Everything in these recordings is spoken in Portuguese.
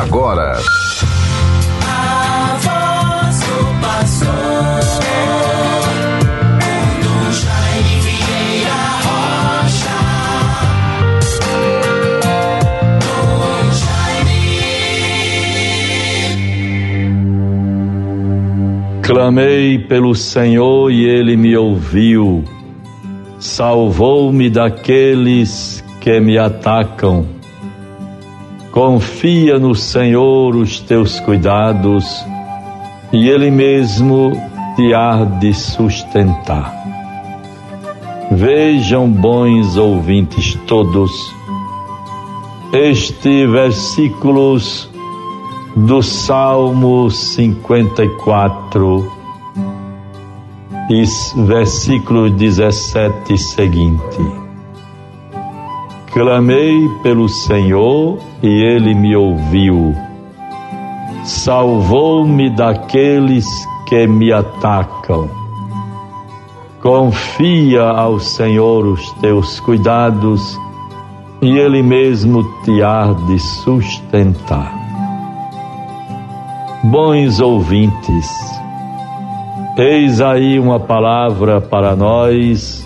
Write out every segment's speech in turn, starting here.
agora. A voz do. Clamei pelo Senhor e ele me ouviu, salvou-me daqueles que me atacam. Confia no Senhor os teus cuidados e Ele mesmo te há de sustentar. Vejam, bons ouvintes todos, este versículos do Salmo 54 e versículo 17 seguinte. Clamei pelo Senhor e ele me ouviu. Salvou-me daqueles que me atacam. Confia ao Senhor os teus cuidados e ele mesmo te há de sustentar. Bons ouvintes, eis aí uma palavra para nós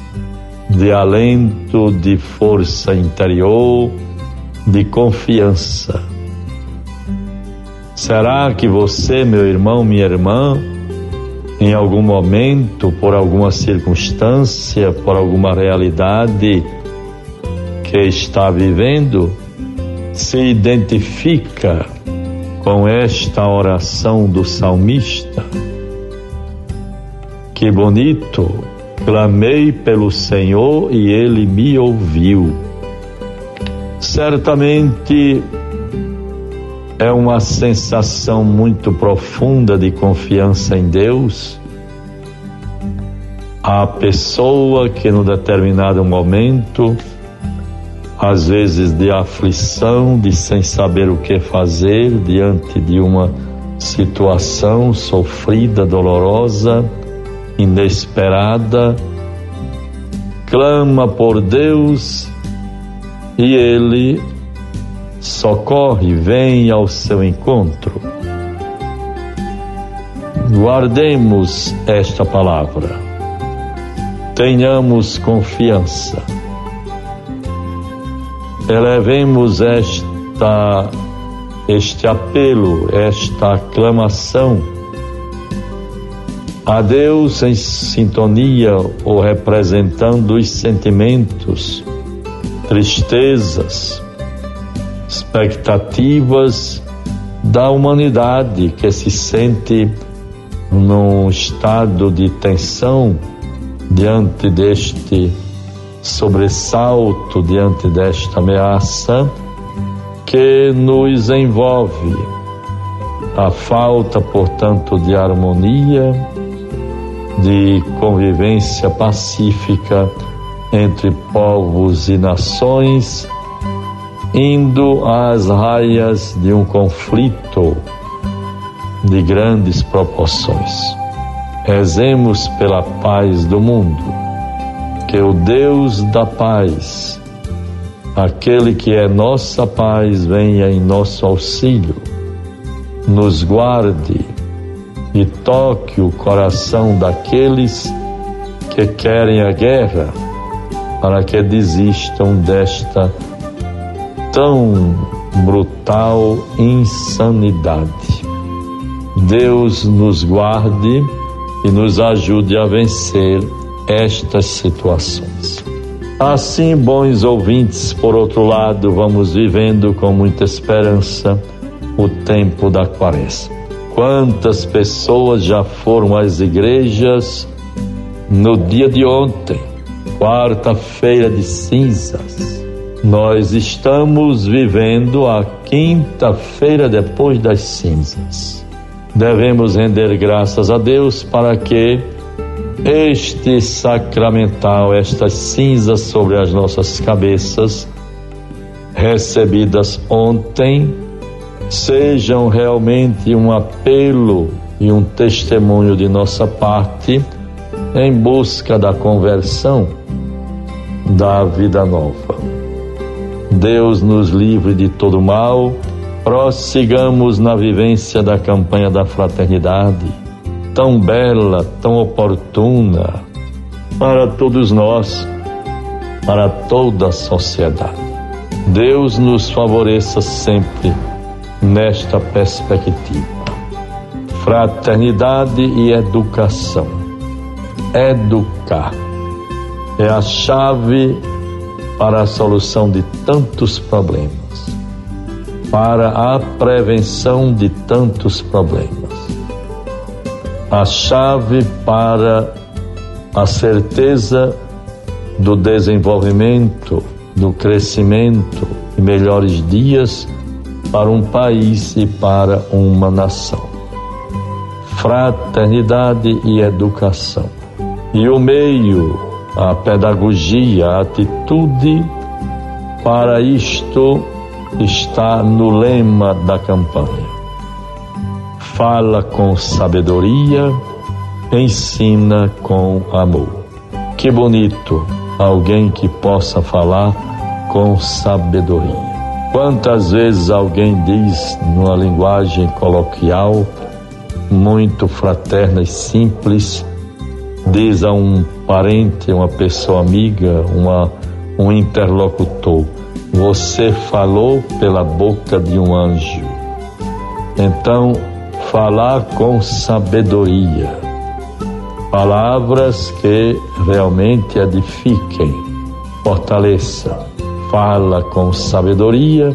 de alento, de força interior, de confiança. Será que você, meu irmão, minha irmã, em algum momento, por alguma circunstância, por alguma realidade que está vivendo, se identifica com esta oração do salmista? Que bonito! Clamei pelo Senhor e ele me ouviu. Certamente é uma sensação muito profunda de confiança em Deus. A pessoa que, num determinado momento, às vezes de aflição, de sem saber o que fazer diante de uma situação sofrida, dolorosa, inesperada, clama por Deus e Ele socorre, vem ao seu encontro. Guardemos esta palavra, tenhamos confiança, elevemos esta, este apelo, esta aclamação a Deus em sintonia ou representando os sentimentos, tristezas, expectativas da humanidade que se sente num estado de tensão diante deste sobressalto, diante desta ameaça que nos envolve. A falta, portanto, de harmonia, de convivência pacífica entre povos e nações, indo às raias de um conflito de grandes proporções. Rezemos pela paz do mundo, que o Deus da paz, aquele que é nossa paz, venha em nosso auxílio, nos guarde e toque o coração daqueles que querem a guerra, para que desistam desta tão brutal insanidade. Deus nos guarde e nos ajude a vencer estas situações. Assim, bons ouvintes, por outro lado, vamos vivendo com muita esperança o tempo da quaresma. Quantas pessoas já foram às igrejas no dia de ontem, quarta-feira de cinzas? Nós estamos vivendo a quinta-feira depois das cinzas. Devemos render graças a Deus para que este sacramental, estas cinzas sobre as nossas cabeças, recebidas ontem, sejam realmente um apelo e um testemunho de nossa parte em busca da conversão da vida nova. Deus nos livre de todo mal, prossigamos na vivência da campanha da fraternidade, tão bela, tão oportuna para todos nós, para toda a sociedade. Deus nos favoreça sempre nesta perspectiva. Fraternidade e educação. Educar é a chave para a solução de tantos problemas, para a prevenção de tantos problemas, a chave para a certeza do desenvolvimento, do crescimento e melhores dias para um país e para uma nação. Fraternidade e educação. E o meio a pedagogia, a atitude para isto está no lema da campanha. Fala com sabedoria, ensina com amor. Que bonito alguém que possa falar com sabedoria. Quantas vezes alguém diz numa linguagem coloquial, muito fraterna e simples, diz a um parente, uma pessoa amiga, uma, um interlocutor. Você falou pela boca de um anjo. Então, falar com sabedoria. Palavras que realmente edifiquem, fortaleçam. Fala com sabedoria,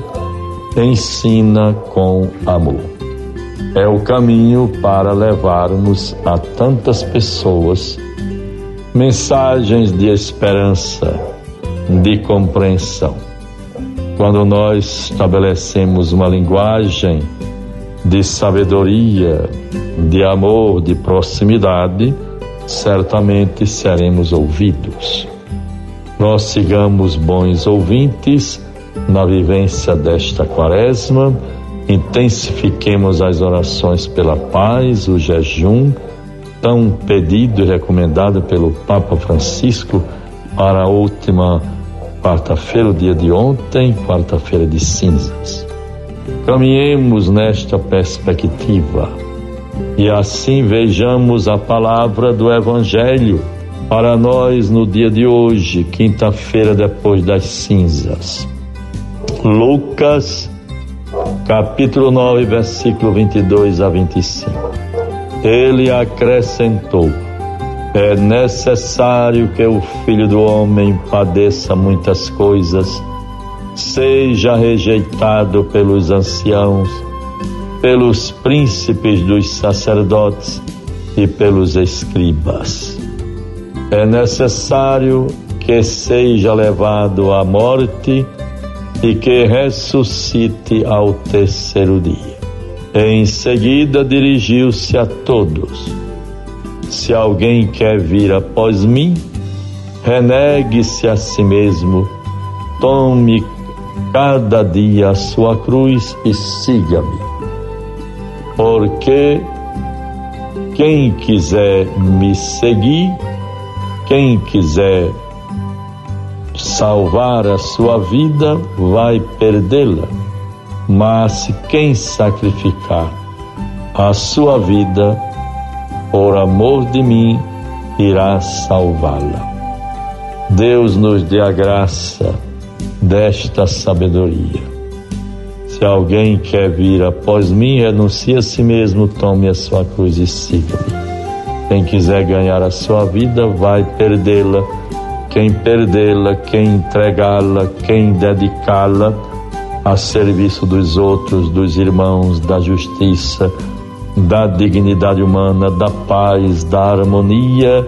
ensina com amor. É o caminho para levarmos a tantas pessoas mensagens de esperança, de compreensão. Quando nós estabelecemos uma linguagem de sabedoria, de amor, de proximidade, certamente seremos ouvidos. Nós sigamos bons ouvintes na vivência desta quaresma, intensifiquemos as orações pela paz, o jejum, tão pedido e recomendado pelo Papa Francisco para a última quarta-feira, o dia de ontem, quarta-feira de cinzas. Caminhemos nesta perspectiva e assim vejamos a palavra do Evangelho para nós no dia de hoje, quinta-feira depois das cinzas. Lucas, capítulo 9, versículo 22 a 25. Ele acrescentou: É necessário que o filho do homem padeça muitas coisas, seja rejeitado pelos anciãos, pelos príncipes dos sacerdotes e pelos escribas. É necessário que seja levado à morte e que ressuscite ao terceiro dia. Em seguida dirigiu-se a todos: Se alguém quer vir após mim, renegue-se a si mesmo, tome cada dia a sua cruz e siga-me. Porque quem quiser me seguir, quem quiser salvar a sua vida, vai perdê-la mas quem sacrificar a sua vida por amor de mim irá salvá-la. Deus nos dê a graça desta sabedoria. Se alguém quer vir após mim, renuncie a si mesmo, tome a sua cruz e siga-me. Quem quiser ganhar a sua vida, vai perdê-la. Quem perdê-la, quem entregá-la, quem dedicá-la, a serviço dos outros, dos irmãos, da justiça, da dignidade humana, da paz, da harmonia,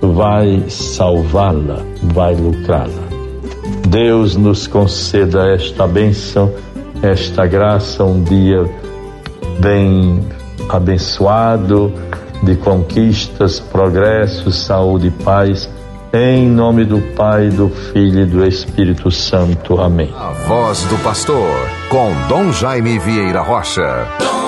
vai salvá-la, vai lucrá-la. Deus nos conceda esta bênção, esta graça, um dia bem abençoado, de conquistas, progressos, saúde e paz em nome do Pai, do Filho e do Espírito Santo. Amém. A voz do pastor, com Dom Jaime Vieira Rocha.